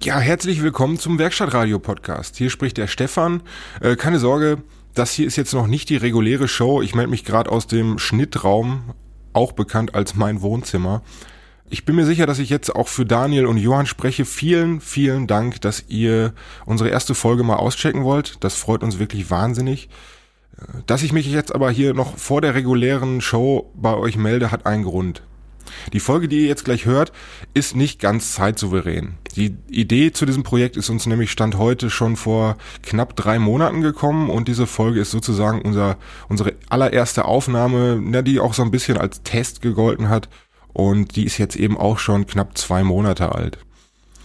Ja, herzlich willkommen zum Werkstattradio-Podcast. Hier spricht der Stefan. Äh, keine Sorge, das hier ist jetzt noch nicht die reguläre Show. Ich melde mich gerade aus dem Schnittraum, auch bekannt als mein Wohnzimmer. Ich bin mir sicher, dass ich jetzt auch für Daniel und Johann spreche. Vielen, vielen Dank, dass ihr unsere erste Folge mal auschecken wollt. Das freut uns wirklich wahnsinnig. Dass ich mich jetzt aber hier noch vor der regulären Show bei euch melde, hat einen Grund. Die Folge, die ihr jetzt gleich hört, ist nicht ganz zeitsouverän. Die Idee zu diesem Projekt ist uns nämlich Stand heute schon vor knapp drei Monaten gekommen und diese Folge ist sozusagen unser, unsere allererste Aufnahme, die auch so ein bisschen als Test gegolten hat und die ist jetzt eben auch schon knapp zwei Monate alt.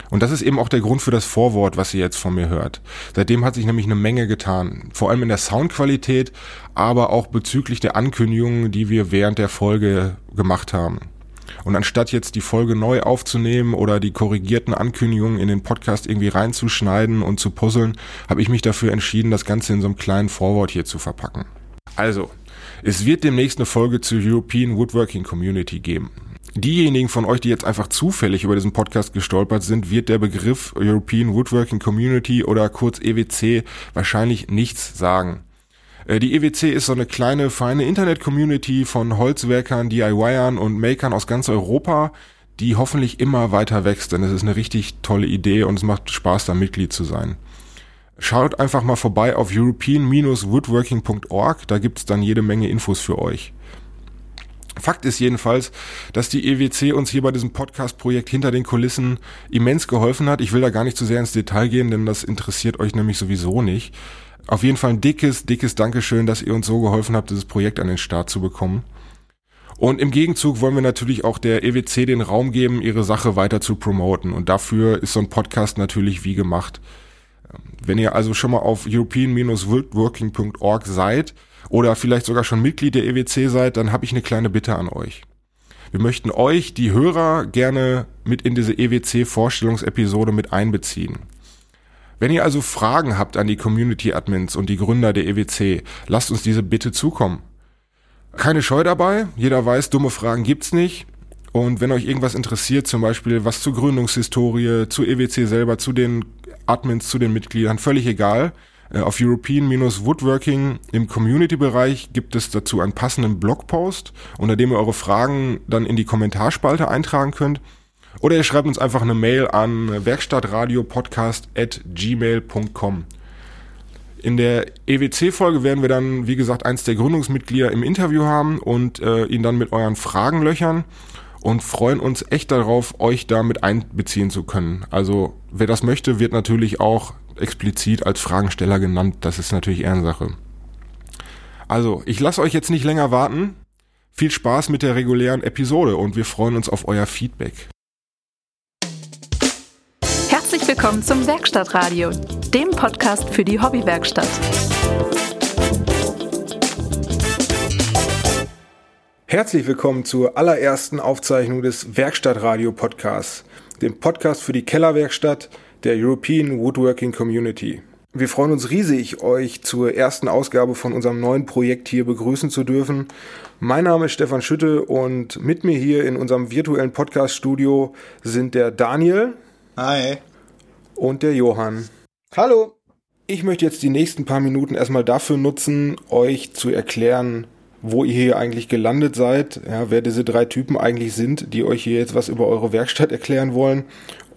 Und das ist eben auch der Grund für das Vorwort, was ihr jetzt von mir hört. Seitdem hat sich nämlich eine Menge getan. Vor allem in der Soundqualität, aber auch bezüglich der Ankündigungen, die wir während der Folge gemacht haben. Und anstatt jetzt die Folge neu aufzunehmen oder die korrigierten Ankündigungen in den Podcast irgendwie reinzuschneiden und zu puzzeln, habe ich mich dafür entschieden, das Ganze in so einem kleinen Vorwort hier zu verpacken. Also, es wird demnächst eine Folge zur European Woodworking Community geben. Diejenigen von euch, die jetzt einfach zufällig über diesen Podcast gestolpert sind, wird der Begriff European Woodworking Community oder kurz EWC wahrscheinlich nichts sagen. Äh, die EWC ist so eine kleine, feine Internet-Community von Holzwerkern, DIYern und Makern aus ganz Europa, die hoffentlich immer weiter wächst, denn es ist eine richtig tolle Idee und es macht Spaß, da Mitglied zu sein. Schaut einfach mal vorbei auf european-woodworking.org, da gibt's dann jede Menge Infos für euch. Fakt ist jedenfalls, dass die EWC uns hier bei diesem Podcast-Projekt hinter den Kulissen immens geholfen hat. Ich will da gar nicht zu sehr ins Detail gehen, denn das interessiert euch nämlich sowieso nicht. Auf jeden Fall ein dickes, dickes Dankeschön, dass ihr uns so geholfen habt, dieses Projekt an den Start zu bekommen. Und im Gegenzug wollen wir natürlich auch der EWC den Raum geben, ihre Sache weiter zu promoten. Und dafür ist so ein Podcast natürlich wie gemacht. Wenn ihr also schon mal auf european-working.org seid oder vielleicht sogar schon Mitglied der EWC seid, dann habe ich eine kleine Bitte an euch. Wir möchten euch, die Hörer, gerne mit in diese EWC-Vorstellungsepisode mit einbeziehen. Wenn ihr also Fragen habt an die Community Admins und die Gründer der EWC, lasst uns diese bitte zukommen. Keine Scheu dabei, jeder weiß, dumme Fragen gibt's nicht. Und wenn euch irgendwas interessiert, zum Beispiel was zur Gründungshistorie, zu EWC selber, zu den Admins, zu den Mitgliedern, völlig egal. Äh, auf European-Woodworking im Community-Bereich gibt es dazu einen passenden Blogpost, unter dem ihr eure Fragen dann in die Kommentarspalte eintragen könnt. Oder ihr schreibt uns einfach eine Mail an werkstattradiopodcast.gmail.com. In der EWC-Folge werden wir dann, wie gesagt, eins der Gründungsmitglieder im Interview haben und äh, ihn dann mit euren Fragen löchern und freuen uns echt darauf, euch damit einbeziehen zu können. Also wer das möchte, wird natürlich auch explizit als Fragensteller genannt. Das ist natürlich Ehrensache. Also, ich lasse euch jetzt nicht länger warten. Viel Spaß mit der regulären Episode und wir freuen uns auf euer Feedback. Herzlich willkommen zum Werkstattradio, dem Podcast für die Hobbywerkstatt. Herzlich willkommen zur allerersten Aufzeichnung des Werkstattradio-Podcasts, dem Podcast für die Kellerwerkstatt der European Woodworking Community. Wir freuen uns riesig, euch zur ersten Ausgabe von unserem neuen Projekt hier begrüßen zu dürfen. Mein Name ist Stefan Schütte und mit mir hier in unserem virtuellen Podcast-Studio sind der Daniel. Hi und der Johann. Hallo. Ich möchte jetzt die nächsten paar Minuten erstmal dafür nutzen, euch zu erklären, wo ihr hier eigentlich gelandet seid, ja, wer diese drei Typen eigentlich sind, die euch hier jetzt was über eure Werkstatt erklären wollen.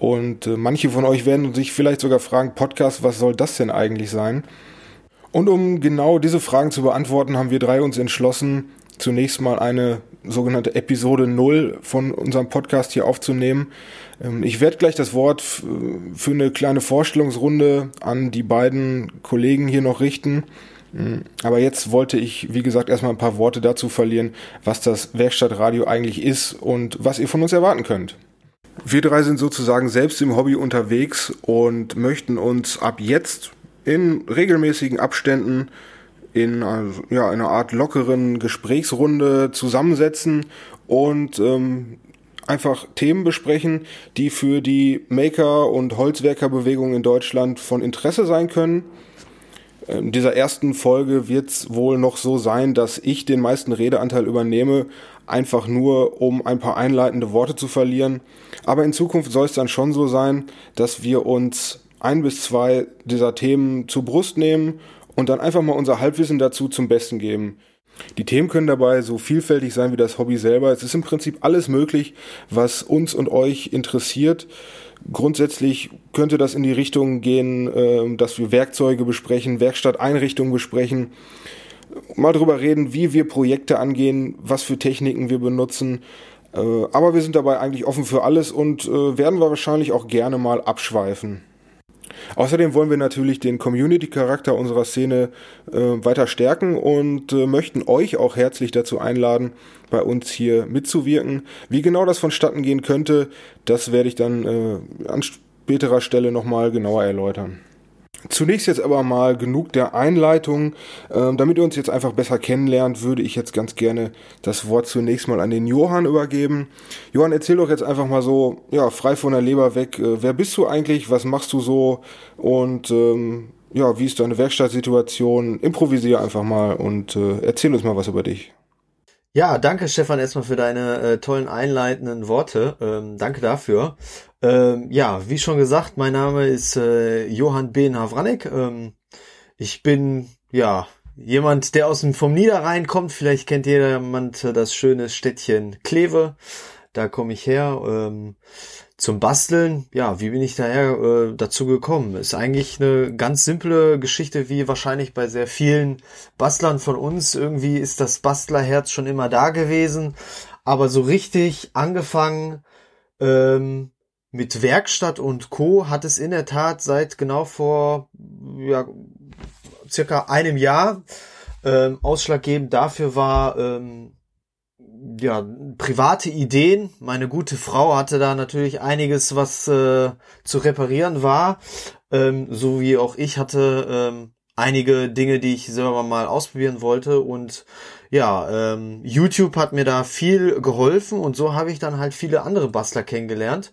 Und äh, manche von euch werden sich vielleicht sogar fragen, Podcast, was soll das denn eigentlich sein? Und um genau diese Fragen zu beantworten, haben wir drei uns entschlossen, zunächst mal eine sogenannte Episode 0 von unserem Podcast hier aufzunehmen. Ähm, ich werde gleich das Wort für eine kleine Vorstellungsrunde an die beiden Kollegen hier noch richten. Mm, aber jetzt wollte ich, wie gesagt, erstmal ein paar Worte dazu verlieren, was das Werkstattradio eigentlich ist und was ihr von uns erwarten könnt. Wir drei sind sozusagen selbst im Hobby unterwegs und möchten uns ab jetzt in regelmäßigen Abständen in also, ja, einer Art lockeren Gesprächsrunde zusammensetzen und ähm, einfach Themen besprechen, die für die Maker- und Holzwerkerbewegung in Deutschland von Interesse sein können. In dieser ersten Folge wird es wohl noch so sein, dass ich den meisten Redeanteil übernehme, einfach nur um ein paar einleitende Worte zu verlieren. Aber in Zukunft soll es dann schon so sein, dass wir uns ein bis zwei dieser Themen zur Brust nehmen und dann einfach mal unser Halbwissen dazu zum Besten geben. Die Themen können dabei so vielfältig sein wie das Hobby selber. Es ist im Prinzip alles möglich, was uns und euch interessiert. Grundsätzlich könnte das in die Richtung gehen, ähm, dass wir Werkzeuge besprechen, Werkstatteinrichtungen besprechen, mal drüber reden, wie wir Projekte angehen, was für Techniken wir benutzen. Äh, aber wir sind dabei eigentlich offen für alles und äh, werden wir wahrscheinlich auch gerne mal abschweifen. Außerdem wollen wir natürlich den Community-Charakter unserer Szene äh, weiter stärken und äh, möchten euch auch herzlich dazu einladen, bei uns hier mitzuwirken. Wie genau das vonstatten gehen könnte, das werde ich dann äh, an späterer Stelle nochmal genauer erläutern. Zunächst jetzt aber mal genug der Einleitung. Ähm, damit ihr uns jetzt einfach besser kennenlernt, würde ich jetzt ganz gerne das Wort zunächst mal an den Johann übergeben. Johann, erzähl doch jetzt einfach mal so, ja, frei von der Leber weg. Äh, wer bist du eigentlich? Was machst du so? Und ähm, ja, wie ist deine Werkstattsituation? Improvisier einfach mal und äh, erzähl uns mal was über dich. Ja, danke Stefan erstmal für deine äh, tollen einleitenden Worte. Ähm, danke dafür. Ähm, ja, wie schon gesagt, mein Name ist äh, Johann B. Havranek. Ähm, ich bin ja jemand, der aus dem vom Niederrhein kommt. Vielleicht kennt jemand das schöne Städtchen Kleve. Da komme ich her. Ähm, zum Basteln, ja, wie bin ich daher äh, dazu gekommen? Ist eigentlich eine ganz simple Geschichte, wie wahrscheinlich bei sehr vielen Bastlern von uns. Irgendwie ist das Bastlerherz schon immer da gewesen, aber so richtig angefangen ähm, mit Werkstatt und Co. hat es in der Tat seit genau vor ja, circa einem Jahr. Ähm, ausschlaggebend dafür war ähm, ja, private Ideen. Meine gute Frau hatte da natürlich einiges, was äh, zu reparieren war. Ähm, so wie auch ich hatte ähm, einige Dinge, die ich selber mal ausprobieren wollte. Und ja, ähm, YouTube hat mir da viel geholfen und so habe ich dann halt viele andere Bastler kennengelernt.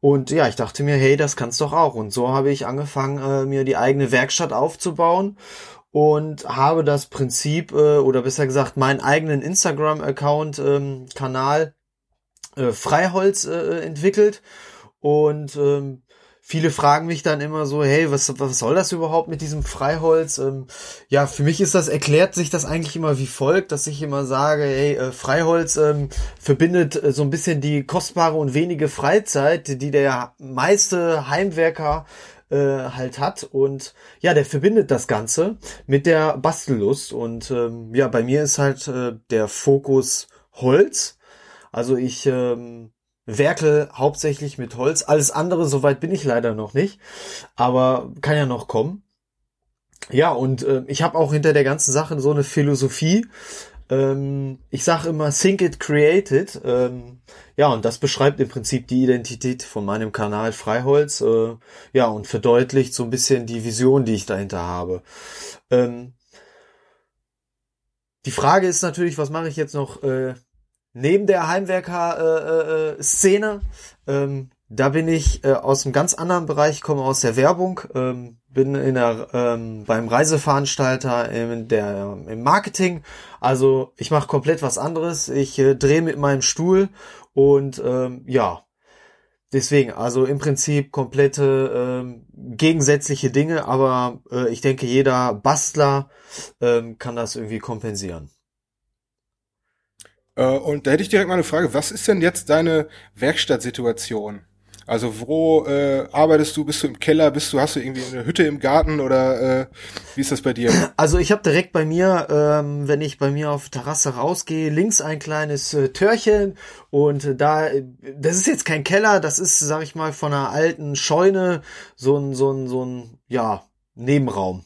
Und ja, ich dachte mir, hey, das kannst doch auch. Und so habe ich angefangen, äh, mir die eigene Werkstatt aufzubauen und habe das Prinzip äh, oder besser gesagt meinen eigenen Instagram-Account ähm, Kanal äh, Freiholz äh, entwickelt und ähm, viele fragen mich dann immer so, hey, was, was soll das überhaupt mit diesem Freiholz? Ähm, ja, für mich ist das, erklärt sich das eigentlich immer wie folgt, dass ich immer sage, hey, äh, Freiholz ähm, verbindet äh, so ein bisschen die kostbare und wenige Freizeit, die der meiste Heimwerker äh, halt hat. Und ja, der verbindet das Ganze mit der Bastellust. Und ähm, ja, bei mir ist halt äh, der Fokus Holz. Also ich ähm, werkel hauptsächlich mit Holz. Alles andere, soweit bin ich leider noch nicht. Aber kann ja noch kommen. Ja, und äh, ich habe auch hinter der ganzen Sache so eine Philosophie. Ähm, ich sage immer, think it, create it. Ähm, ja, und das beschreibt im Prinzip die Identität von meinem Kanal Freiholz. Äh, ja, und verdeutlicht so ein bisschen die Vision, die ich dahinter habe. Ähm, die Frage ist natürlich, was mache ich jetzt noch äh, neben der Heimwerker-Szene? Äh, äh, ähm, da bin ich äh, aus einem ganz anderen Bereich, komme aus der Werbung, ähm, bin in der, ähm, beim Reiseveranstalter in der, im Marketing. Also ich mache komplett was anderes. Ich äh, drehe mit meinem Stuhl und ähm, ja, deswegen, also im Prinzip komplette ähm, gegensätzliche Dinge, aber äh, ich denke, jeder Bastler ähm, kann das irgendwie kompensieren. Äh, und da hätte ich direkt mal eine Frage, was ist denn jetzt deine Werkstattsituation? Also wo äh, arbeitest du? Bist du im Keller? Bist du hast du irgendwie eine Hütte im Garten oder äh, wie ist das bei dir? Also ich habe direkt bei mir, ähm, wenn ich bei mir auf Terrasse rausgehe, links ein kleines äh, Türchen und äh, da, das ist jetzt kein Keller, das ist, sag ich mal, von einer alten Scheune so ein so ein so ein ja Nebenraum.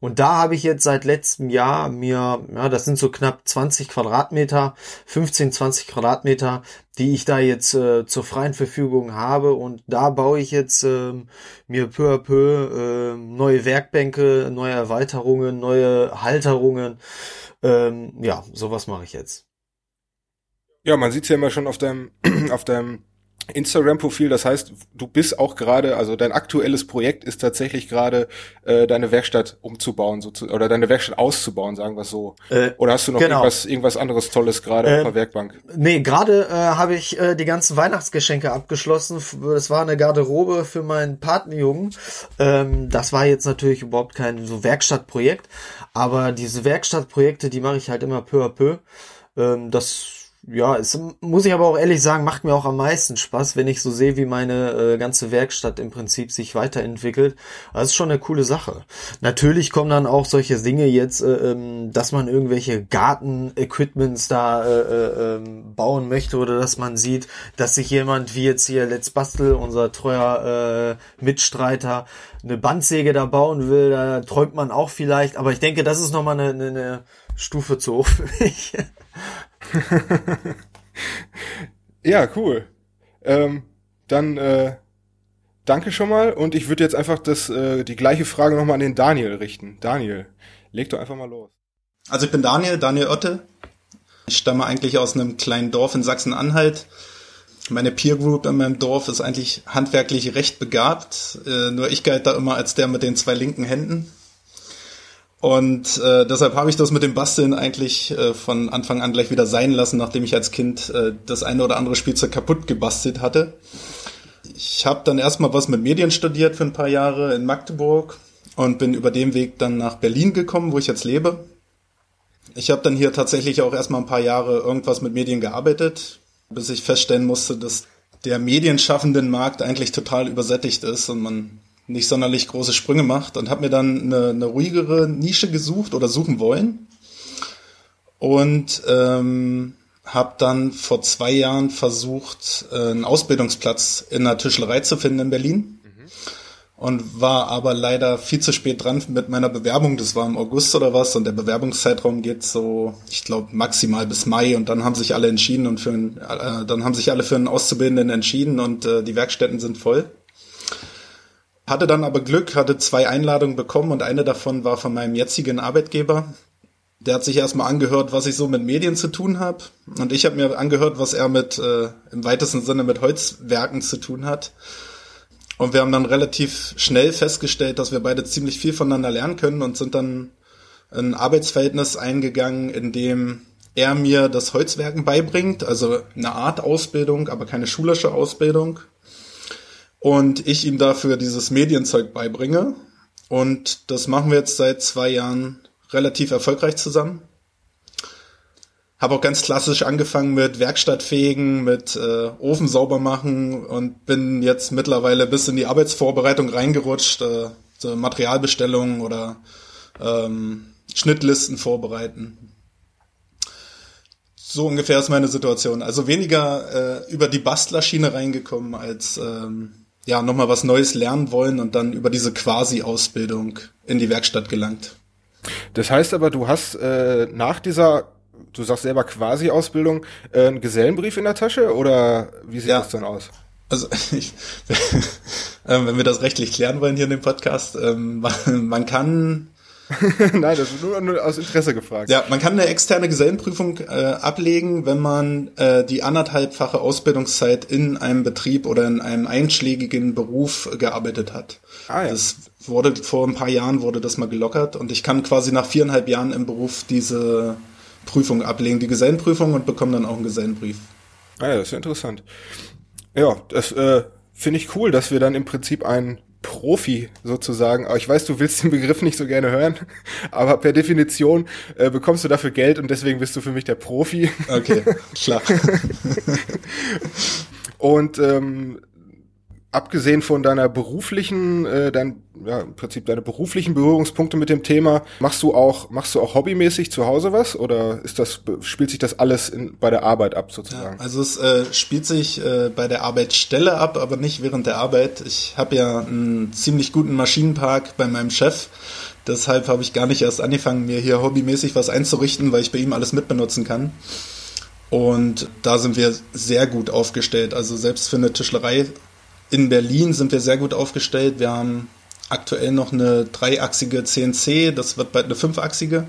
Und da habe ich jetzt seit letztem Jahr mir, ja, das sind so knapp 20 Quadratmeter, 15, 20 Quadratmeter, die ich da jetzt äh, zur freien Verfügung habe. Und da baue ich jetzt äh, mir peu à peu äh, neue Werkbänke, neue Erweiterungen, neue Halterungen. Ähm, ja, sowas mache ich jetzt. Ja, man sieht ja immer schon auf deinem, auf deinem Instagram-Profil. Das heißt, du bist auch gerade, also dein aktuelles Projekt ist tatsächlich gerade äh, deine Werkstatt umzubauen so zu, oder deine Werkstatt auszubauen, sagen wir es so. Äh, oder hast du noch genau. irgendwas, irgendwas anderes Tolles gerade äh, auf der Werkbank? Nee, gerade äh, habe ich äh, die ganzen Weihnachtsgeschenke abgeschlossen. Das war eine Garderobe für meinen Patenjungen. Ähm, das war jetzt natürlich überhaupt kein so Werkstattprojekt, aber diese Werkstattprojekte, die mache ich halt immer peu à peu. Ähm, das ja, es muss ich aber auch ehrlich sagen, macht mir auch am meisten Spaß, wenn ich so sehe, wie meine äh, ganze Werkstatt im Prinzip sich weiterentwickelt. Das ist schon eine coole Sache. Natürlich kommen dann auch solche Dinge jetzt, äh, ähm, dass man irgendwelche Garten-Equipments da äh, äh, ähm, bauen möchte oder dass man sieht, dass sich jemand wie jetzt hier Let's Bastel, unser treuer äh, Mitstreiter, eine Bandsäge da bauen will. Da träumt man auch vielleicht, aber ich denke, das ist nochmal eine, eine, eine Stufe zu hoch für mich. ja, cool. Ähm, dann äh, danke schon mal und ich würde jetzt einfach das, äh, die gleiche Frage nochmal an den Daniel richten. Daniel, leg doch einfach mal los. Also ich bin Daniel, Daniel Otte. Ich stamme eigentlich aus einem kleinen Dorf in Sachsen-Anhalt. Meine Peer Group in meinem Dorf ist eigentlich handwerklich recht begabt. Äh, nur ich galt da immer als der mit den zwei linken Händen. Und äh, deshalb habe ich das mit dem Basteln eigentlich äh, von Anfang an gleich wieder sein lassen, nachdem ich als Kind äh, das eine oder andere Spielzeug kaputt gebastelt hatte. Ich habe dann erstmal was mit Medien studiert für ein paar Jahre in Magdeburg und bin über den Weg dann nach Berlin gekommen, wo ich jetzt lebe. Ich habe dann hier tatsächlich auch erstmal ein paar Jahre irgendwas mit Medien gearbeitet, bis ich feststellen musste, dass der medienschaffenden Markt eigentlich total übersättigt ist und man nicht sonderlich große Sprünge macht und habe mir dann eine, eine, ruhigere Nische gesucht oder suchen wollen und ähm, habe dann vor zwei Jahren versucht, äh, einen Ausbildungsplatz in einer Tischlerei zu finden in Berlin mhm. und war aber leider viel zu spät dran mit meiner Bewerbung. Das war im August oder was und der Bewerbungszeitraum geht so, ich glaube maximal bis Mai und dann haben sich alle entschieden und für einen, äh, dann haben sich alle für einen Auszubildenden entschieden und äh, die Werkstätten sind voll. Hatte dann aber Glück, hatte zwei Einladungen bekommen und eine davon war von meinem jetzigen Arbeitgeber. Der hat sich erstmal angehört, was ich so mit Medien zu tun habe. Und ich habe mir angehört, was er mit äh, im weitesten Sinne mit Holzwerken zu tun hat. Und wir haben dann relativ schnell festgestellt, dass wir beide ziemlich viel voneinander lernen können und sind dann ein Arbeitsverhältnis eingegangen, in dem er mir das Holzwerken beibringt, also eine Art Ausbildung, aber keine schulische Ausbildung und ich ihm dafür dieses Medienzeug beibringe. Und das machen wir jetzt seit zwei Jahren relativ erfolgreich zusammen. Habe auch ganz klassisch angefangen mit Werkstattfegen, mit äh, Ofen sauber machen und bin jetzt mittlerweile bis in die Arbeitsvorbereitung reingerutscht, äh, so Materialbestellungen oder ähm, Schnittlisten vorbereiten. So ungefähr ist meine Situation. Also weniger äh, über die Bastlerschiene reingekommen als ähm, ja, nochmal was Neues lernen wollen und dann über diese Quasi-Ausbildung in die Werkstatt gelangt. Das heißt aber, du hast äh, nach dieser, du sagst selber Quasi-Ausbildung, äh, einen Gesellenbrief in der Tasche oder wie sieht ja. das dann aus? Also ich, äh, wenn wir das rechtlich klären wollen hier in dem Podcast, ähm, man, man kann Nein, das ist nur, nur, aus Interesse gefragt. Ja, man kann eine externe Gesellenprüfung äh, ablegen, wenn man äh, die anderthalbfache Ausbildungszeit in einem Betrieb oder in einem einschlägigen Beruf gearbeitet hat. Ah, ja. Das wurde vor ein paar Jahren wurde das mal gelockert und ich kann quasi nach viereinhalb Jahren im Beruf diese Prüfung ablegen, die Gesellenprüfung und bekomme dann auch einen Gesellenbrief. Ah ja, das ist interessant. Ja, das äh, finde ich cool, dass wir dann im Prinzip einen Profi sozusagen. Aber ich weiß, du willst den Begriff nicht so gerne hören, aber per Definition äh, bekommst du dafür Geld und deswegen bist du für mich der Profi. Okay, klar. und ähm, abgesehen von deiner beruflichen, äh, dein, ja, im Prinzip deine beruflichen Berührungspunkte mit dem Thema, machst du auch, machst du auch hobbymäßig zu Hause was oder ist das, spielt sich das alles in, bei der Arbeit ab sozusagen? Ja, also es äh, spielt sich äh, bei der Arbeitsstelle ab, aber nicht während der Arbeit. Ich habe ja einen ziemlich guten Maschinenpark bei meinem Chef. Deshalb habe ich gar nicht erst angefangen, mir hier hobbymäßig was einzurichten, weil ich bei ihm alles mitbenutzen kann. Und da sind wir sehr gut aufgestellt. Also selbst für eine Tischlerei in Berlin sind wir sehr gut aufgestellt. Wir haben aktuell noch eine dreiachsige CNC, das wird bald eine fünfachsige.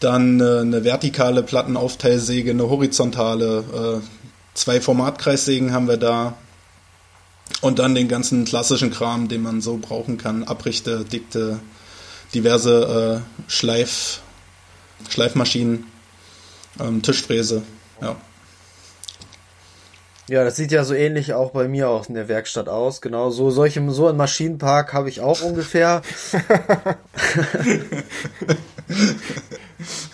Dann eine, eine vertikale Plattenaufteilsäge, eine horizontale. Äh, zwei Formatkreissägen haben wir da. Und dann den ganzen klassischen Kram, den man so brauchen kann. Abrichte, Dikte, diverse äh, Schleif, Schleifmaschinen, ähm, Tischfräse, ja. Ja, das sieht ja so ähnlich auch bei mir aus in der Werkstatt aus. Genau, so solche so ein Maschinenpark habe ich auch ungefähr.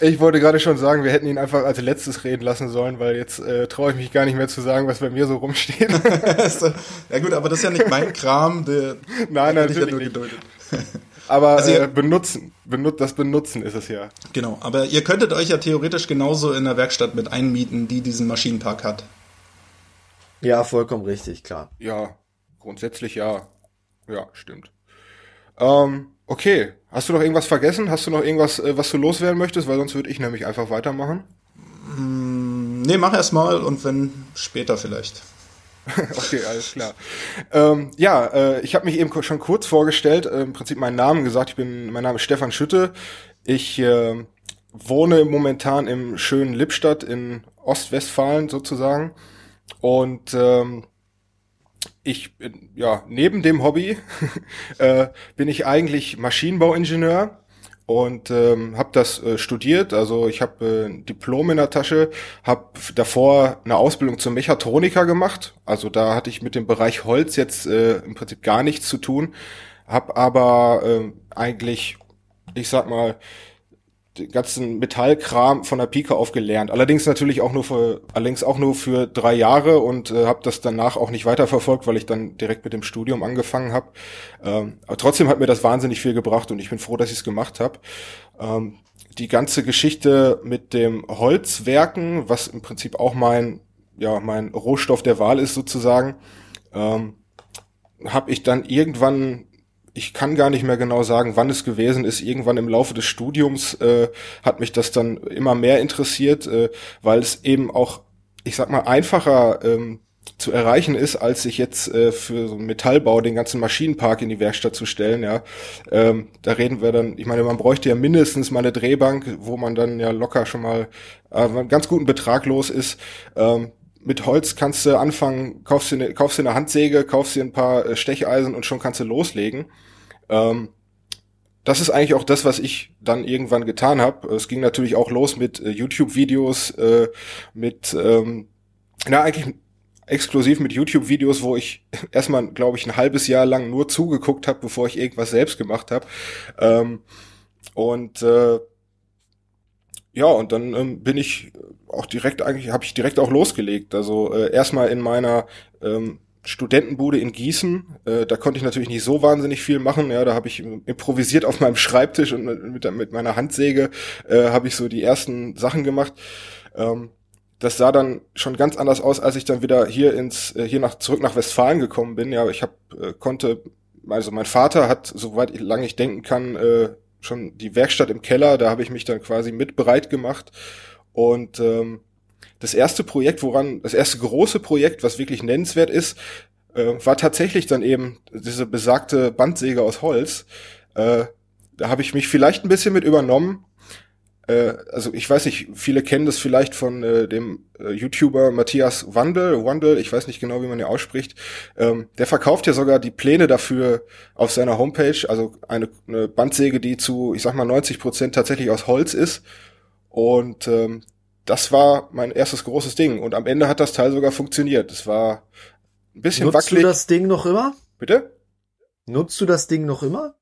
ich wollte gerade schon sagen, wir hätten ihn einfach als letztes reden lassen sollen, weil jetzt äh, traue ich mich gar nicht mehr zu sagen, was bei mir so rumsteht. ja gut, aber das ist ja nicht mein Kram. Der, Nein, natürlich ja nicht. Aber also ihr, äh, benutzen, benut, das Benutzen ist es ja. Genau, aber ihr könntet euch ja theoretisch genauso in der Werkstatt mit einmieten, die diesen Maschinenpark hat. Ja, vollkommen richtig, klar. Ja, grundsätzlich ja. Ja, stimmt. Ähm, okay, hast du noch irgendwas vergessen? Hast du noch irgendwas, äh, was du loswerden möchtest? Weil sonst würde ich nämlich einfach weitermachen. Mm, nee, mach erst mal und wenn später vielleicht. okay, alles klar. Ähm, ja, äh, ich habe mich eben schon kurz vorgestellt, äh, im Prinzip meinen Namen gesagt. Ich bin, mein Name ist Stefan Schütte. Ich äh, wohne momentan im schönen Lippstadt in Ostwestfalen sozusagen. Und ähm, ich bin, ja, neben dem Hobby äh, bin ich eigentlich Maschinenbauingenieur und ähm, habe das äh, studiert. Also ich habe äh, ein Diplom in der Tasche, habe davor eine Ausbildung zum Mechatroniker gemacht. Also da hatte ich mit dem Bereich Holz jetzt äh, im Prinzip gar nichts zu tun, habe aber äh, eigentlich, ich sag mal, den ganzen Metallkram von der Pike auf. Allerdings natürlich auch nur für, allerdings auch nur für drei Jahre und äh, habe das danach auch nicht weiterverfolgt, weil ich dann direkt mit dem Studium angefangen habe. Ähm, aber trotzdem hat mir das wahnsinnig viel gebracht und ich bin froh, dass ich es gemacht habe. Ähm, die ganze Geschichte mit dem Holzwerken, was im Prinzip auch mein, ja, mein Rohstoff der Wahl ist sozusagen, ähm, habe ich dann irgendwann ich kann gar nicht mehr genau sagen, wann es gewesen ist. Irgendwann im Laufe des Studiums äh, hat mich das dann immer mehr interessiert, äh, weil es eben auch, ich sag mal, einfacher ähm, zu erreichen ist, als sich jetzt äh, für so einen Metallbau den ganzen Maschinenpark in die Werkstatt zu stellen. Ja, ähm, da reden wir dann. Ich meine, man bräuchte ja mindestens mal eine Drehbank, wo man dann ja locker schon mal äh, einen ganz guten Betrag los ist. Ähm, mit Holz kannst du anfangen, kaufst dir eine, kaufst dir eine Handsäge, kaufst dir ein paar äh, Stecheisen und schon kannst du loslegen. Ähm, das ist eigentlich auch das, was ich dann irgendwann getan habe. Es ging natürlich auch los mit äh, YouTube-Videos, äh, mit, ähm, na eigentlich exklusiv mit YouTube-Videos, wo ich erstmal, glaube ich, ein halbes Jahr lang nur zugeguckt habe, bevor ich irgendwas selbst gemacht habe. Ähm, und äh, ja, und dann ähm, bin ich auch direkt eigentlich, habe ich direkt auch losgelegt. Also äh, erstmal in meiner ähm, Studentenbude in Gießen. Äh, da konnte ich natürlich nicht so wahnsinnig viel machen. Ja, da habe ich improvisiert auf meinem Schreibtisch und mit, mit meiner Handsäge äh, habe ich so die ersten Sachen gemacht. Ähm, das sah dann schon ganz anders aus, als ich dann wieder hier ins äh, hier nach zurück nach Westfalen gekommen bin. Ja, ich habe äh, konnte also mein Vater hat soweit ich, lange ich denken kann äh, schon die Werkstatt im Keller. Da habe ich mich dann quasi mit bereit gemacht und ähm, das erste Projekt, woran, das erste große Projekt, was wirklich nennenswert ist, äh, war tatsächlich dann eben diese besagte Bandsäge aus Holz. Äh, da habe ich mich vielleicht ein bisschen mit übernommen. Äh, also ich weiß nicht, viele kennen das vielleicht von äh, dem äh, YouTuber Matthias Wandel, Wandel, ich weiß nicht genau, wie man ihn ausspricht. Ähm, der verkauft ja sogar die Pläne dafür auf seiner Homepage, also eine, eine Bandsäge, die zu, ich sag mal, 90 Prozent tatsächlich aus Holz ist. Und ähm, das war mein erstes großes Ding. Und am Ende hat das Teil sogar funktioniert. Es war ein bisschen Nutzt wackelig. Nutzt du das Ding noch immer? Bitte? Nutzt du das Ding noch immer?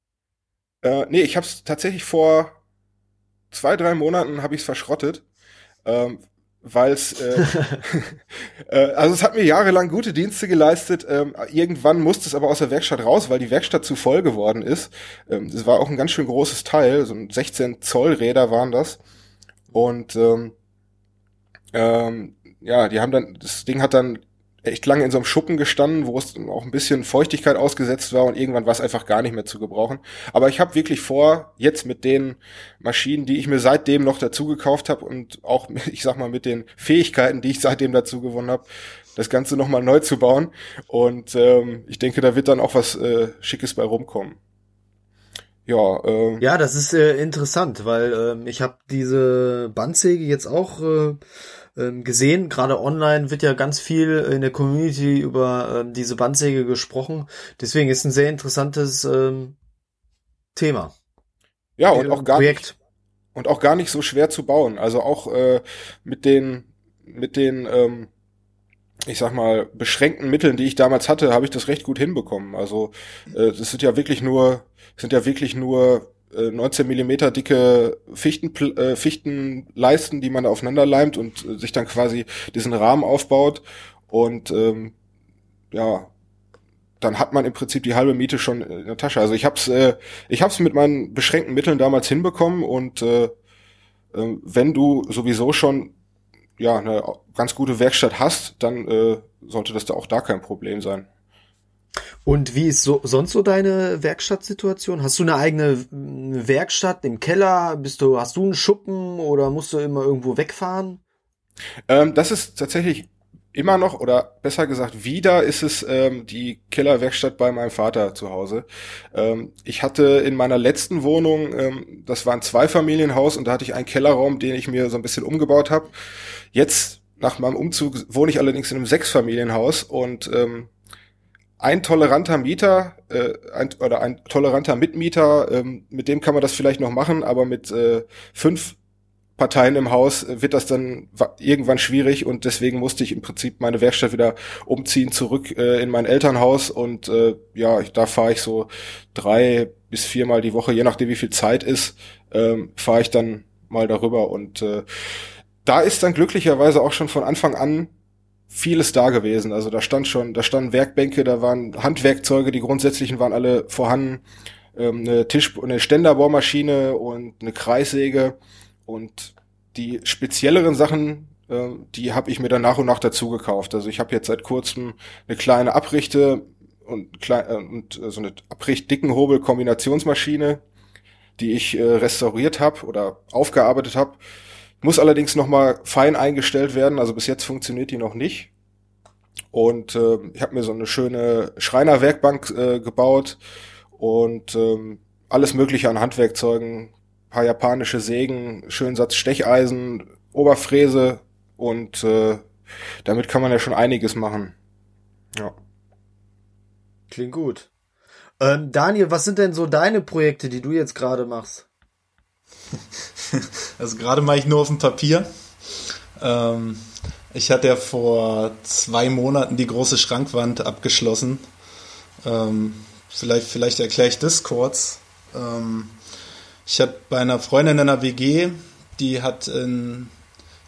Äh, nee, ich habe es tatsächlich vor zwei, drei Monaten habe ich es verschrottet. Ähm, weil es äh, äh, also es hat mir jahrelang gute Dienste geleistet. Ähm, irgendwann musste es aber aus der Werkstatt raus, weil die Werkstatt zu voll geworden ist. Ähm, das war auch ein ganz schön großes Teil, so ein 16 Zoll Räder waren das. Und ähm, ähm, ja, die haben dann, das Ding hat dann echt lange in so einem Schuppen gestanden, wo es auch ein bisschen Feuchtigkeit ausgesetzt war und irgendwann war es einfach gar nicht mehr zu gebrauchen. Aber ich habe wirklich vor, jetzt mit den Maschinen, die ich mir seitdem noch dazu gekauft habe und auch, ich sag mal, mit den Fähigkeiten, die ich seitdem dazu gewonnen habe, das Ganze nochmal neu zu bauen. Und ähm, ich denke, da wird dann auch was äh, Schickes bei rumkommen. Ja, äh, ja, das ist äh, interessant, weil äh, ich habe diese Bandsäge jetzt auch äh, ähm, gesehen. Gerade online wird ja ganz viel in der Community über ähm, diese Bandsäge gesprochen. Deswegen ist ein sehr interessantes ähm, Thema. Ja, und auch gar Projekt. Nicht, und auch gar nicht so schwer zu bauen. Also auch äh, mit den mit den ähm, ich sag mal, beschränkten Mitteln, die ich damals hatte, habe ich das recht gut hinbekommen. Also äh, das sind ja wirklich nur, sind ja wirklich nur äh, 19 Millimeter dicke Fichten, äh, Fichtenleisten, die man aufeinander leimt und äh, sich dann quasi diesen Rahmen aufbaut. Und ähm, ja, dann hat man im Prinzip die halbe Miete schon in der Tasche. Also ich hab's, äh, ich hab's mit meinen beschränkten Mitteln damals hinbekommen und äh, äh, wenn du sowieso schon ja eine ganz gute Werkstatt hast, dann äh, sollte das da auch da kein Problem sein. Und wie ist so, sonst so deine Werkstattsituation? Hast du eine eigene Werkstatt im Keller? Bist du, hast du einen Schuppen oder musst du immer irgendwo wegfahren? Ähm, das ist tatsächlich immer noch oder besser gesagt wieder ist es ähm, die Kellerwerkstatt bei meinem Vater zu Hause. Ähm, ich hatte in meiner letzten Wohnung, ähm, das war ein Zweifamilienhaus und da hatte ich einen Kellerraum, den ich mir so ein bisschen umgebaut habe. Jetzt nach meinem Umzug wohne ich allerdings in einem Sechsfamilienhaus und ähm, ein toleranter Mieter äh, ein, oder ein toleranter Mitmieter, ähm, mit dem kann man das vielleicht noch machen, aber mit äh, fünf Parteien im Haus äh, wird das dann irgendwann schwierig und deswegen musste ich im Prinzip meine Werkstatt wieder umziehen zurück äh, in mein Elternhaus und äh, ja, da fahre ich so drei bis viermal die Woche, je nachdem wie viel Zeit ist, ähm, fahre ich dann mal darüber und äh, da ist dann glücklicherweise auch schon von Anfang an vieles da gewesen. Also da stand schon, da standen Werkbänke, da waren Handwerkzeuge, die grundsätzlichen waren alle vorhanden, ähm, eine Tisch, eine Ständerbohrmaschine und eine Kreissäge und die spezielleren Sachen, äh, die habe ich mir dann nach und nach dazu gekauft. Also ich habe jetzt seit kurzem eine kleine Abrichte und, klein, äh, und äh, so eine abricht-dicken Hobel-Kombinationsmaschine, die ich äh, restauriert habe oder aufgearbeitet habe. Muss allerdings nochmal fein eingestellt werden, also bis jetzt funktioniert die noch nicht. Und äh, ich habe mir so eine schöne Schreinerwerkbank äh, gebaut und ähm, alles mögliche an Handwerkzeugen, paar japanische Sägen, schönen Satz Stecheisen, Oberfräse und äh, damit kann man ja schon einiges machen. Ja. Klingt gut. Ähm, Daniel, was sind denn so deine Projekte, die du jetzt gerade machst? Also gerade mache ich nur auf dem Papier. Ähm, ich hatte ja vor zwei Monaten die große Schrankwand abgeschlossen. Ähm, vielleicht, vielleicht erkläre ich das kurz. Ähm, ich habe bei einer Freundin in einer WG, die hat in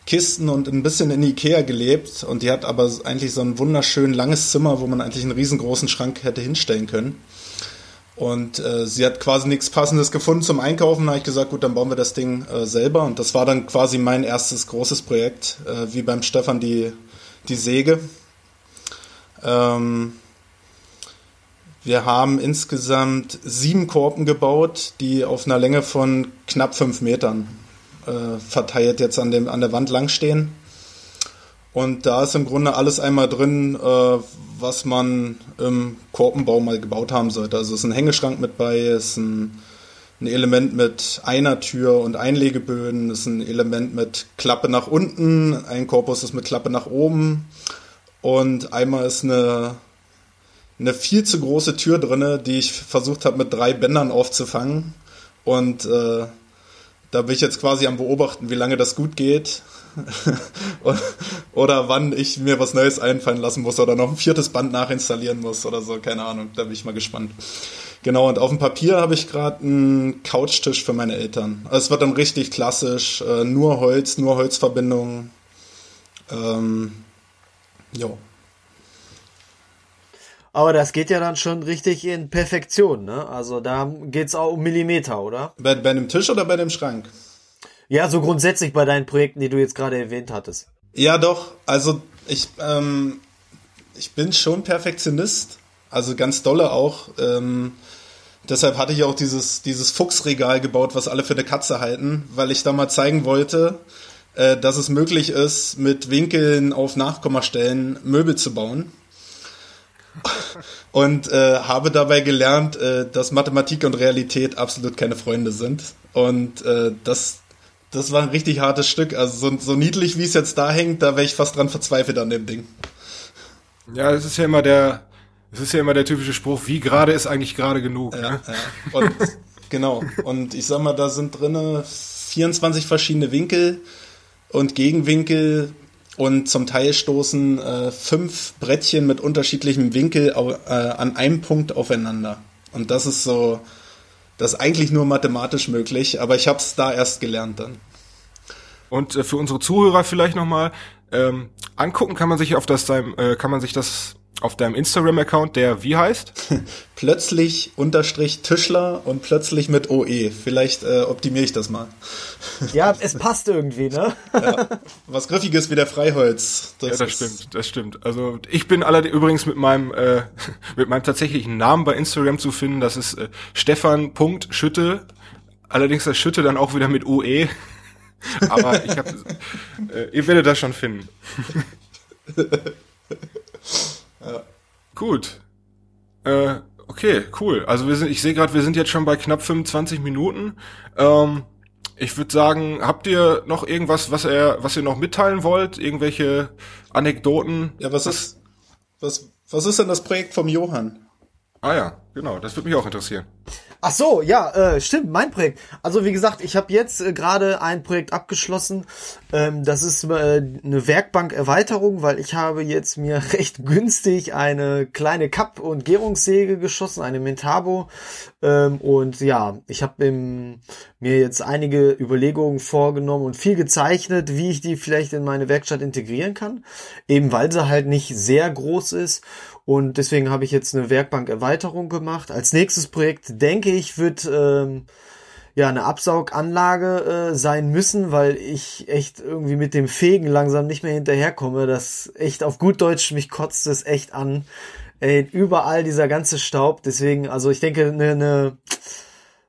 Kisten und ein bisschen in Ikea gelebt und die hat aber eigentlich so ein wunderschön langes Zimmer, wo man eigentlich einen riesengroßen Schrank hätte hinstellen können. Und äh, sie hat quasi nichts Passendes gefunden zum Einkaufen. Da habe ich gesagt, gut, dann bauen wir das Ding äh, selber. Und das war dann quasi mein erstes großes Projekt, äh, wie beim Stefan die, die Säge. Ähm, wir haben insgesamt sieben Korpen gebaut, die auf einer Länge von knapp fünf Metern äh, verteilt jetzt an, dem, an der Wand langstehen. Und da ist im Grunde alles einmal drin, äh, was man im Korpenbau mal gebaut haben sollte. Also es ist ein Hängeschrank mit bei, es ist ein, ein Element mit einer Tür und Einlegeböden, es ist ein Element mit Klappe nach unten, ein Korpus ist mit Klappe nach oben und einmal ist eine eine viel zu große Tür drinne, die ich versucht habe mit drei Bändern aufzufangen. Und äh, da bin ich jetzt quasi am beobachten, wie lange das gut geht. oder wann ich mir was Neues einfallen lassen muss oder noch ein viertes Band nachinstallieren muss oder so, keine Ahnung, da bin ich mal gespannt. Genau, und auf dem Papier habe ich gerade einen Couchtisch für meine Eltern. Also es wird dann richtig klassisch, äh, nur Holz, nur Holzverbindungen. Ähm, jo. Aber das geht ja dann schon richtig in Perfektion, ne? Also da geht's auch um Millimeter, oder? Bei, bei dem Tisch oder bei dem Schrank? Ja, so grundsätzlich bei deinen Projekten, die du jetzt gerade erwähnt hattest. Ja, doch. Also ich, ähm, ich bin schon Perfektionist. Also ganz dolle auch. Ähm, deshalb hatte ich auch dieses, dieses Fuchsregal gebaut, was alle für eine Katze halten, weil ich da mal zeigen wollte, äh, dass es möglich ist, mit Winkeln auf Nachkommastellen Möbel zu bauen und äh, habe dabei gelernt, äh, dass Mathematik und Realität absolut keine Freunde sind und äh, dass das war ein richtig hartes Stück. Also so, so niedlich, wie es jetzt da hängt, da wäre ich fast dran verzweifelt an dem Ding. Ja, es ist ja immer der, es ist ja immer der typische Spruch, wie gerade ist eigentlich gerade genug. Ja, ne? ja. Und, genau. Und ich sag mal, da sind drinne 24 verschiedene Winkel und Gegenwinkel und zum Teil stoßen äh, fünf Brettchen mit unterschiedlichem Winkel au, äh, an einem Punkt aufeinander. Und das ist so, das ist eigentlich nur mathematisch möglich, aber ich habe es da erst gelernt dann. Und äh, für unsere Zuhörer vielleicht nochmal, ähm, angucken kann man sich auf das äh, kann man sich das auf deinem Instagram-Account, der wie heißt? plötzlich unterstrich Tischler und plötzlich mit OE. Vielleicht äh, optimiere ich das mal. Ja, es passt irgendwie, ne? ja. Was Griffiges wie der Freiholz. Das ja, das stimmt, das stimmt. Also ich bin allerdings übrigens mit meinem äh, mit meinem tatsächlichen Namen bei Instagram zu finden. Das ist äh, Stefan.schütte. Allerdings das Schütte dann auch wieder mit OE. Aber ich habe, äh, ihr werdet das schon finden. Ja. Gut. Äh, okay, cool. Also wir sind, ich sehe gerade, wir sind jetzt schon bei knapp 25 Minuten. Ähm, ich würde sagen, habt ihr noch irgendwas, was er, was ihr noch mitteilen wollt? Irgendwelche Anekdoten? Ja, was ist, was, was ist denn das Projekt vom Johann? Ah ja, genau, das würde mich auch interessieren. Ach so, ja, äh, stimmt, mein Projekt. Also wie gesagt, ich habe jetzt äh, gerade ein Projekt abgeschlossen. Ähm, das ist äh, eine Werkbankerweiterung, weil ich habe jetzt mir recht günstig eine kleine Kapp- und Gärungssäge geschossen, eine Mentabo. Ähm, und ja, ich habe mir jetzt einige Überlegungen vorgenommen und viel gezeichnet, wie ich die vielleicht in meine Werkstatt integrieren kann. Eben weil sie halt nicht sehr groß ist. Und deswegen habe ich jetzt eine Werkbankerweiterung gemacht. Als nächstes Projekt denke ich, wird ähm, ja eine Absauganlage äh, sein müssen, weil ich echt irgendwie mit dem Fegen langsam nicht mehr hinterherkomme. Das echt auf gut Deutsch mich kotzt es echt an. Ey, überall dieser ganze Staub. Deswegen, also ich denke, eine, eine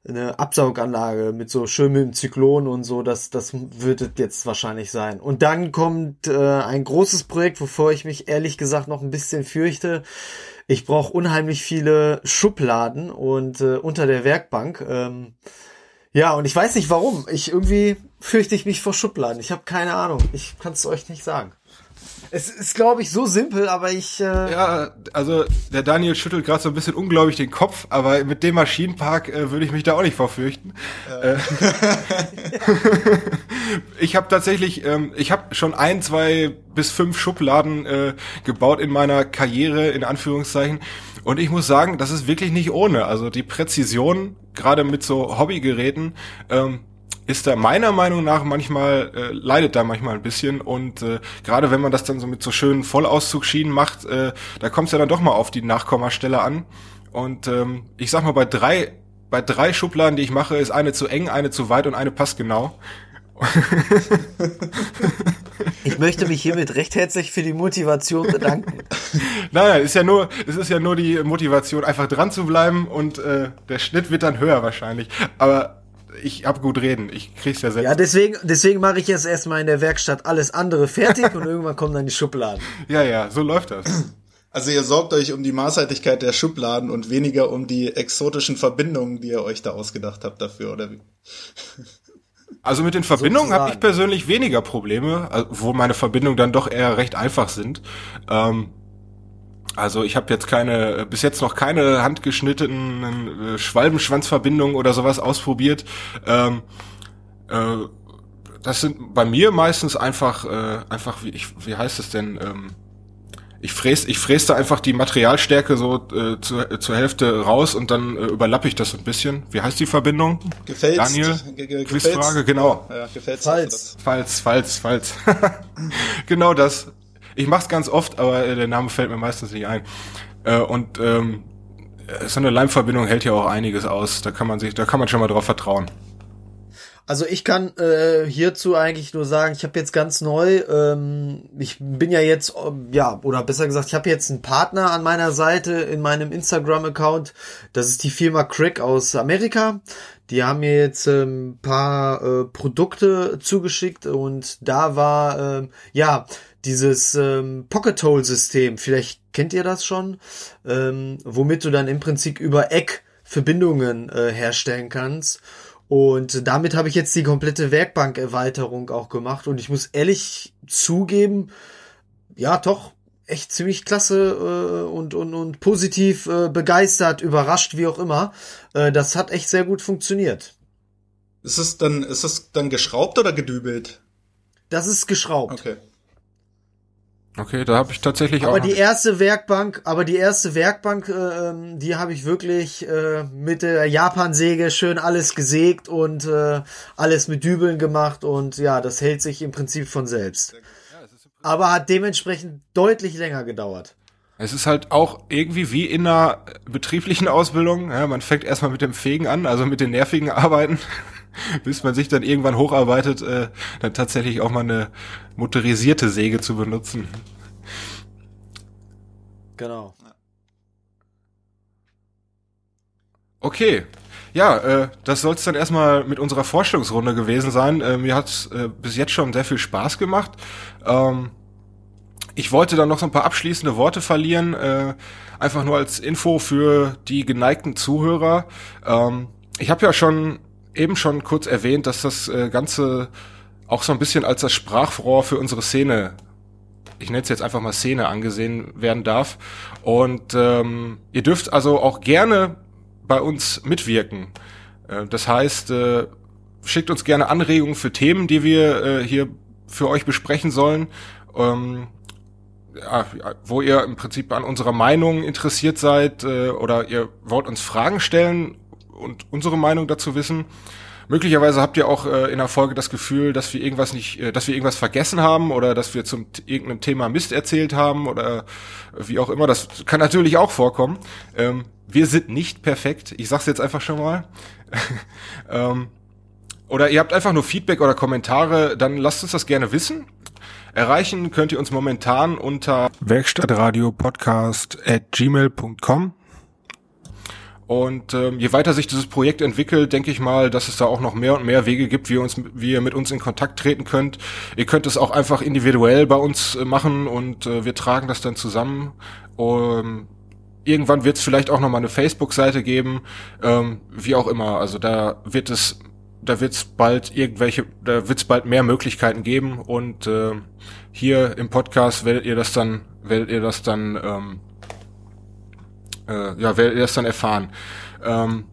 eine Absauganlage mit so schön mit dem Zyklon und so, das, das wird es jetzt wahrscheinlich sein. Und dann kommt äh, ein großes Projekt, wovor ich mich ehrlich gesagt noch ein bisschen fürchte. Ich brauche unheimlich viele Schubladen und äh, unter der Werkbank. Ähm, ja, und ich weiß nicht warum. Ich irgendwie fürchte ich mich vor Schubladen. Ich habe keine Ahnung. Ich kann es euch nicht sagen. Es ist, glaube ich, so simpel, aber ich. Äh ja, also der Daniel schüttelt gerade so ein bisschen ungläubig den Kopf, aber mit dem Maschinenpark äh, würde ich mich da auch nicht verfürchten. Ja. Äh, ich habe tatsächlich, ähm, ich habe schon ein, zwei bis fünf Schubladen äh, gebaut in meiner Karriere, in Anführungszeichen. Und ich muss sagen, das ist wirklich nicht ohne. Also die Präzision, gerade mit so Hobbygeräten, ähm, ist da meiner Meinung nach manchmal, äh, leidet da manchmal ein bisschen und äh, gerade wenn man das dann so mit so schönen Vollauszugsschienen macht, äh, da kommt es ja dann doch mal auf die Nachkommastelle an. Und ähm, ich sag mal, bei drei, bei drei Schubladen, die ich mache, ist eine zu eng, eine zu weit und eine passt genau. Ich möchte mich hiermit recht herzlich für die Motivation bedanken. Nein, ist ja nur, es ist ja nur die Motivation, einfach dran zu bleiben und äh, der Schnitt wird dann höher wahrscheinlich. Aber ich hab gut reden, ich krieg's ja selbst. Ja, deswegen, deswegen mache ich jetzt erstmal in der Werkstatt alles andere fertig und irgendwann kommen dann die Schubladen. Ja, ja, so läuft das. Also ihr sorgt euch um die Maßhaltigkeit der Schubladen und weniger um die exotischen Verbindungen, die ihr euch da ausgedacht habt dafür, oder wie? Also mit den Verbindungen habe ich persönlich weniger Probleme, wo meine Verbindungen dann doch eher recht einfach sind. Ähm, also ich habe jetzt keine, bis jetzt noch keine handgeschnittenen äh, Schwalbenschwanzverbindungen oder sowas ausprobiert. Ähm, äh, das sind bei mir meistens einfach, äh, einfach wie, ich, wie heißt es denn? Ähm, ich fräs, ich fräs da einfach die Materialstärke so äh, zu, äh, zur Hälfte raus und dann äh, überlappe ich das ein bisschen. Wie heißt die Verbindung? Gefällst. Daniel? Quizfrage, genau. Ja, gefällst. Falls. Falls, falls, falls. genau das. Ich mach's ganz oft, aber äh, der Name fällt mir meistens nicht ein. Äh, und ähm, so eine Leimverbindung hält ja auch einiges aus. Da kann man sich, da kann man schon mal drauf vertrauen. Also ich kann äh, hierzu eigentlich nur sagen, ich habe jetzt ganz neu, ähm, ich bin ja jetzt, ja, oder besser gesagt, ich habe jetzt einen Partner an meiner Seite in meinem Instagram-Account. Das ist die Firma Crick aus Amerika. Die haben mir jetzt ein ähm, paar äh, Produkte zugeschickt und da war, ähm, ja, dieses ähm, Pocket Hole System, vielleicht kennt ihr das schon, ähm, womit du dann im Prinzip über Eck Verbindungen äh, herstellen kannst. Und damit habe ich jetzt die komplette Werkbank-Erweiterung auch gemacht. Und ich muss ehrlich zugeben, ja, doch, echt ziemlich klasse äh, und, und, und positiv äh, begeistert, überrascht, wie auch immer. Äh, das hat echt sehr gut funktioniert. Ist es dann, ist es dann geschraubt oder gedübelt? Das ist geschraubt. Okay. Okay, da habe ich tatsächlich aber auch. Aber die erste Werkbank, aber die erste Werkbank, äh, ähm, die habe ich wirklich äh, mit der Japansäge schön alles gesägt und äh, alles mit Dübeln gemacht und ja, das hält sich im Prinzip von selbst. Aber hat dementsprechend deutlich länger gedauert. Es ist halt auch irgendwie wie in einer betrieblichen Ausbildung. Ja, man fängt erstmal mit dem Fegen an, also mit den nervigen Arbeiten, bis man sich dann irgendwann hocharbeitet, äh, dann tatsächlich auch mal eine motorisierte Säge zu benutzen. Genau. Okay. Ja, äh, das soll es dann erstmal mit unserer Vorstellungsrunde gewesen sein. Äh, mir hat äh, bis jetzt schon sehr viel Spaß gemacht. Ähm, ich wollte dann noch so ein paar abschließende Worte verlieren, äh, einfach nur als Info für die geneigten Zuhörer. Ähm, ich habe ja schon eben schon kurz erwähnt, dass das äh, Ganze auch so ein bisschen als das Sprachrohr für unsere Szene, ich nenne es jetzt einfach mal Szene, angesehen werden darf. Und ähm, ihr dürft also auch gerne bei uns mitwirken. Äh, das heißt, äh, schickt uns gerne Anregungen für Themen, die wir äh, hier für euch besprechen sollen. Ähm, wo ihr im Prinzip an unserer Meinung interessiert seid äh, oder ihr wollt uns Fragen stellen und unsere Meinung dazu wissen. Möglicherweise habt ihr auch äh, in der Folge das Gefühl, dass wir irgendwas nicht, äh, dass wir irgendwas vergessen haben oder dass wir zum irgendeinem Thema Mist erzählt haben oder wie auch immer. Das kann natürlich auch vorkommen. Ähm, wir sind nicht perfekt. Ich sag's jetzt einfach schon mal. ähm, oder ihr habt einfach nur Feedback oder Kommentare, dann lasst uns das gerne wissen. Erreichen könnt ihr uns momentan unter werkstattradiopodcast at gmail.com. Und ähm, je weiter sich dieses Projekt entwickelt, denke ich mal, dass es da auch noch mehr und mehr Wege gibt, wie, uns, wie ihr mit uns in Kontakt treten könnt. Ihr könnt es auch einfach individuell bei uns äh, machen und äh, wir tragen das dann zusammen. Um, irgendwann wird es vielleicht auch noch mal eine Facebook-Seite geben, ähm, wie auch immer. Also da wird es, da wird es bald irgendwelche, da wird es bald mehr Möglichkeiten geben und äh, hier im Podcast werdet ihr das dann, werdet ihr das dann ähm, äh, ja, werdet ihr das dann erfahren. Ähm,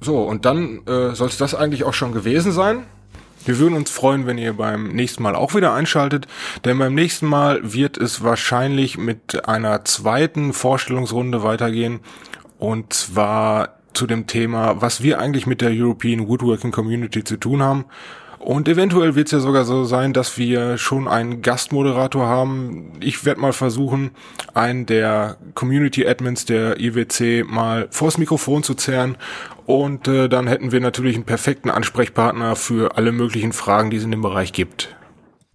so, und dann äh, soll das eigentlich auch schon gewesen sein. Wir würden uns freuen, wenn ihr beim nächsten Mal auch wieder einschaltet, denn beim nächsten Mal wird es wahrscheinlich mit einer zweiten Vorstellungsrunde weitergehen und zwar zu dem Thema, was wir eigentlich mit der European Woodworking Community zu tun haben und eventuell wird es ja sogar so sein, dass wir schon einen Gastmoderator haben. Ich werde mal versuchen, einen der Community Admins der IWC mal vors Mikrofon zu zerren. Und äh, dann hätten wir natürlich einen perfekten Ansprechpartner für alle möglichen Fragen, die es in dem Bereich gibt.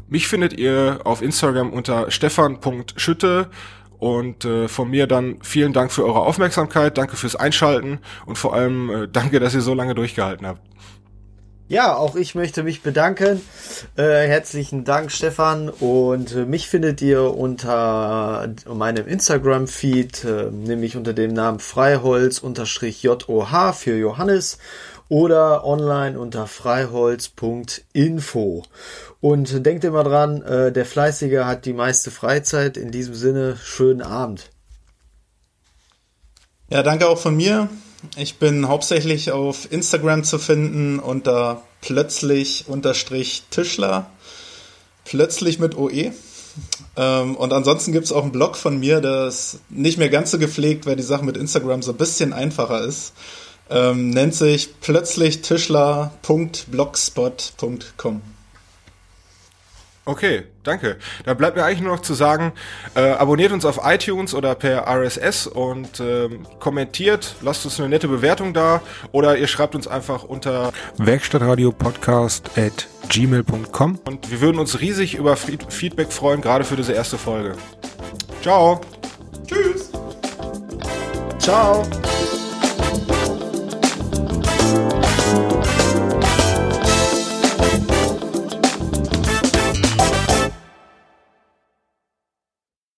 Mich findet ihr auf Instagram unter stefan.schütte. Und äh, von mir dann vielen Dank für eure Aufmerksamkeit, danke fürs Einschalten und vor allem äh, danke, dass ihr so lange durchgehalten habt. Ja, auch ich möchte mich bedanken. Äh, herzlichen Dank, Stefan. Und äh, mich findet ihr unter meinem Instagram-Feed, äh, nämlich unter dem Namen Freiholz-JOH für Johannes oder online unter freiholz.info. Und denkt immer dran, äh, der Fleißige hat die meiste Freizeit. In diesem Sinne, schönen Abend. Ja, danke auch von mir. Ich bin hauptsächlich auf Instagram zu finden unter plötzlich unterstrich Tischler. Plötzlich mit OE. Ähm, und ansonsten gibt es auch einen Blog von mir, der ist nicht mehr ganz so gepflegt, weil die Sache mit Instagram so ein bisschen einfacher ist. Ähm, nennt sich plötzlich Tischler.blogspot.com. Okay, danke. Da bleibt mir eigentlich nur noch zu sagen, äh, abonniert uns auf iTunes oder per RSS und äh, kommentiert, lasst uns eine nette Bewertung da oder ihr schreibt uns einfach unter werkstattradiopodcast at gmail.com und wir würden uns riesig über Feedback freuen, gerade für diese erste Folge. Ciao. Tschüss. Ciao.